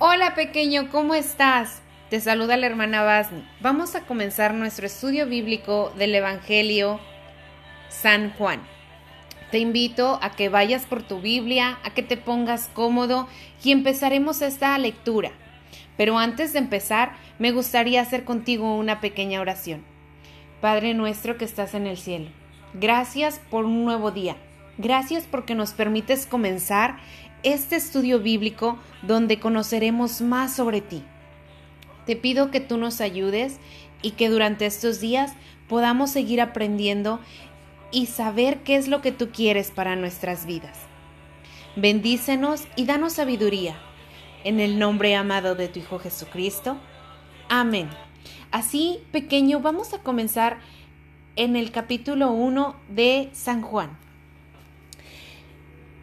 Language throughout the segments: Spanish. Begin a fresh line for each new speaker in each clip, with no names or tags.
Hola pequeño, ¿cómo estás? Te saluda la hermana Basni. Vamos a comenzar nuestro estudio bíblico del Evangelio San Juan. Te invito a que vayas por tu Biblia, a que te pongas cómodo y empezaremos esta lectura. Pero antes de empezar, me gustaría hacer contigo una pequeña oración. Padre nuestro que estás en el cielo, gracias por un nuevo día. Gracias porque nos permites comenzar este estudio bíblico donde conoceremos más sobre ti. Te pido que tú nos ayudes y que durante estos días podamos seguir aprendiendo y saber qué es lo que tú quieres para nuestras vidas. Bendícenos y danos sabiduría. En el nombre amado de tu Hijo Jesucristo. Amén. Así, pequeño, vamos a comenzar en el capítulo 1 de San Juan.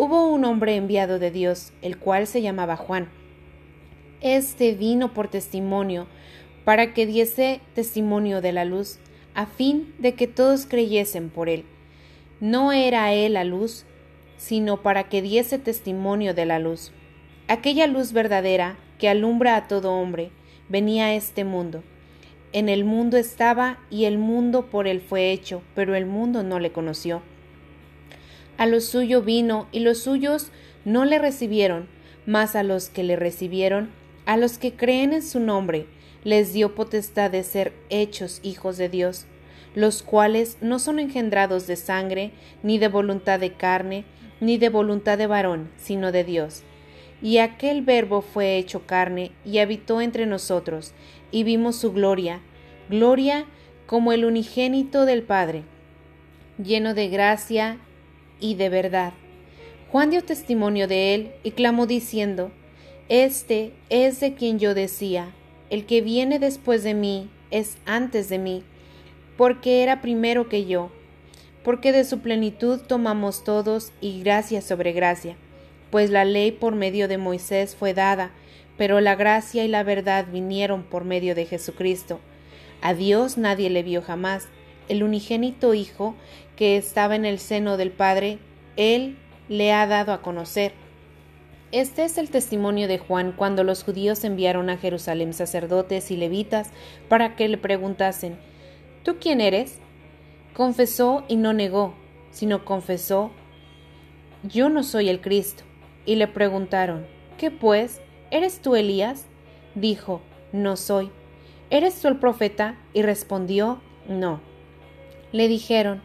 hubo un hombre enviado de Dios, el cual se llamaba Juan. Este vino por testimonio, para que diese testimonio de la luz, a fin de que todos creyesen por él. No era él la luz, sino para que diese testimonio de la luz. Aquella luz verdadera que alumbra a todo hombre, venía a este mundo. En el mundo estaba y el mundo por él fue hecho, pero el mundo no le conoció. A lo suyo vino y los suyos no le recibieron, mas a los que le recibieron, a los que creen en su nombre, les dio potestad de ser hechos hijos de Dios, los cuales no son engendrados de sangre, ni de voluntad de carne, ni de voluntad de varón, sino de Dios. Y aquel verbo fue hecho carne y habitó entre nosotros, y vimos su gloria, gloria como el unigénito del Padre, lleno de gracia y de verdad. Juan dio testimonio de él y clamó diciendo, Este es de quien yo decía, el que viene después de mí es antes de mí, porque era primero que yo, porque de su plenitud tomamos todos y gracia sobre gracia, pues la ley por medio de Moisés fue dada, pero la gracia y la verdad vinieron por medio de Jesucristo. A Dios nadie le vio jamás, el unigénito Hijo, que estaba en el seno del Padre, Él le ha dado a conocer. Este es el testimonio de Juan cuando los judíos enviaron a Jerusalén sacerdotes y levitas para que le preguntasen ¿Tú quién eres? Confesó y no negó, sino confesó Yo no soy el Cristo. Y le preguntaron ¿Qué pues? ¿Eres tú Elías? Dijo No soy. ¿Eres tú el profeta? Y respondió No. Le dijeron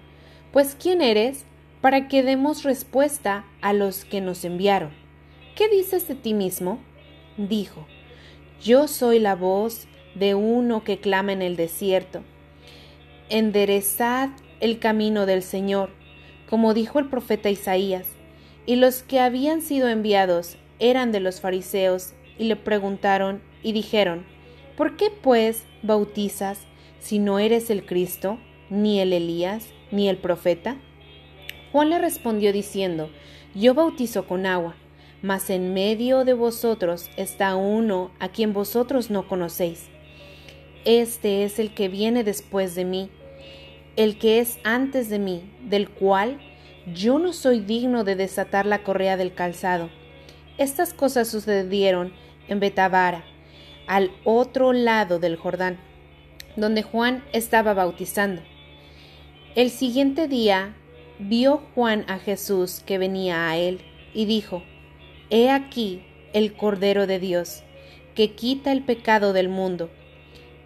pues ¿quién eres? Para que demos respuesta a los que nos enviaron. ¿Qué dices de ti mismo? Dijo, Yo soy la voz de uno que clama en el desierto. Enderezad el camino del Señor, como dijo el profeta Isaías. Y los que habían sido enviados eran de los fariseos, y le preguntaron y dijeron, ¿Por qué pues bautizas si no eres el Cristo, ni el Elías, ni el profeta? Juan le respondió diciendo, Yo bautizo con agua, mas en medio de vosotros está uno a quien vosotros no conocéis. Este es el que viene después de mí, el que es antes de mí, del cual yo no soy digno de desatar la correa del calzado. Estas cosas sucedieron en Betabara, al otro lado del Jordán, donde Juan estaba bautizando. El siguiente día vio Juan a Jesús que venía a él y dijo, He aquí el Cordero de Dios, que quita el pecado del mundo.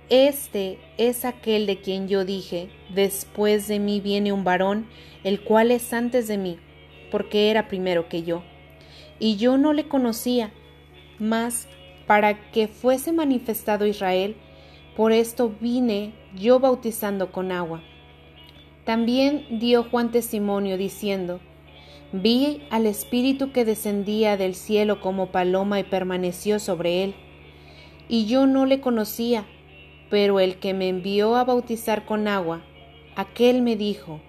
Este es aquel de quien yo dije, después de mí viene un varón, el cual es antes de mí, porque era primero que yo. Y yo no le conocía, mas para que fuese manifestado Israel, por esto vine yo bautizando con agua también dio Juan testimonio diciendo, Vi al Espíritu que descendía del cielo como paloma y permaneció sobre él. Y yo no le conocía, pero el que me envió a bautizar con agua, aquel me dijo,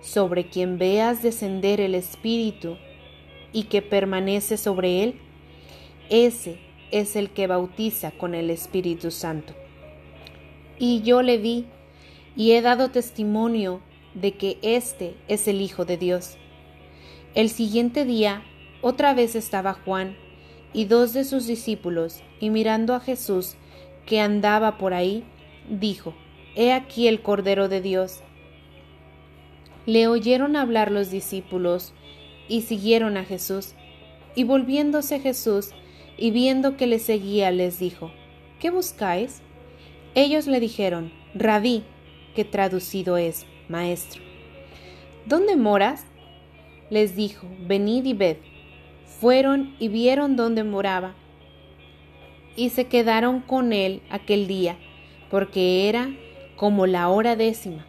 sobre quien veas descender el Espíritu y que permanece sobre él, ese es el que bautiza con el Espíritu Santo. Y yo le vi y he dado testimonio de que éste es el Hijo de Dios. El siguiente día otra vez estaba Juan y dos de sus discípulos, y mirando a Jesús, que andaba por ahí, dijo, He aquí el Cordero de Dios. Le oyeron hablar los discípulos, y siguieron a Jesús. Y volviéndose Jesús, y viendo que le seguía, les dijo, ¿Qué buscáis? Ellos le dijeron, Rabí, que traducido es, Maestro. ¿Dónde moras? Les dijo, Venid y ved. Fueron y vieron dónde moraba, y se quedaron con él aquel día, porque era como la hora décima.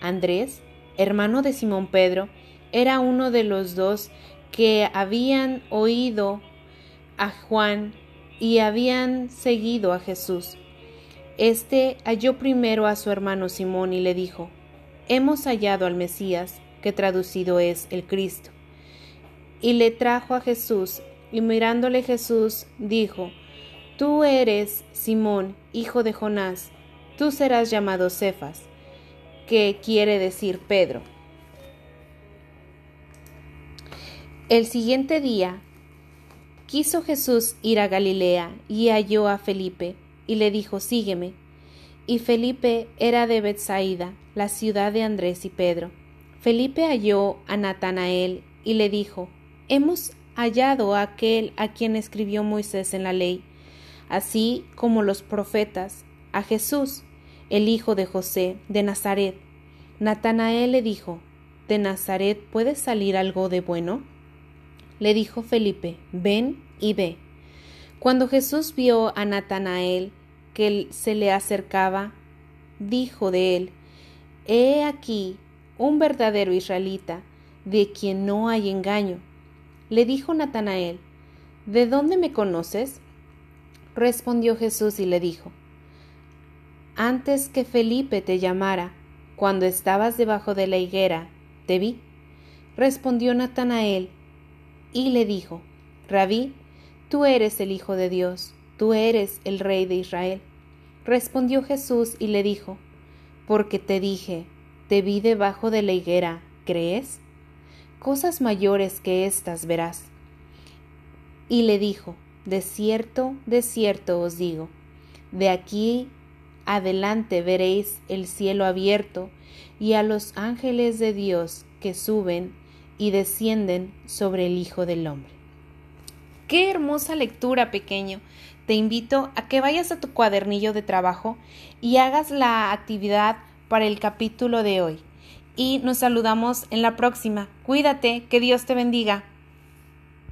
Andrés, hermano de Simón Pedro, era uno de los dos que habían oído a Juan y habían seguido a Jesús. Este halló primero a su hermano Simón y le dijo, Hemos hallado al Mesías, que traducido es el Cristo y le trajo a Jesús, y mirándole Jesús dijo, Tú eres Simón, hijo de Jonás, tú serás llamado Cefas, que quiere decir Pedro. El siguiente día quiso Jesús ir a Galilea y halló a Felipe, y le dijo, Sígueme. Y Felipe era de Bethsaida, la ciudad de Andrés y Pedro. Felipe halló a Natanael y le dijo, hemos hallado a aquel a quien escribió Moisés en la ley, así como los profetas, a Jesús, el hijo de José, de Nazaret. Natanael le dijo, ¿De Nazaret puede salir algo de bueno? Le dijo Felipe, ven y ve. Cuando Jesús vio a Natanael que se le acercaba, dijo de él, He aquí un verdadero israelita, de quien no hay engaño le dijo Natanael, ¿De dónde me conoces? Respondió Jesús y le dijo, Antes que Felipe te llamara, cuando estabas debajo de la higuera, te vi. Respondió Natanael y le dijo, Rabí, tú eres el Hijo de Dios, tú eres el Rey de Israel. Respondió Jesús y le dijo, Porque te dije, te vi debajo de la higuera, ¿crees? cosas mayores que éstas verás. Y le dijo, De cierto, de cierto os digo, de aquí adelante veréis el cielo abierto y a los ángeles de Dios que suben y descienden sobre el Hijo del Hombre. Qué hermosa lectura, pequeño. Te invito a que vayas a tu cuadernillo de trabajo y hagas la actividad para el capítulo de hoy y nos saludamos en la próxima. Cuídate, que Dios te bendiga.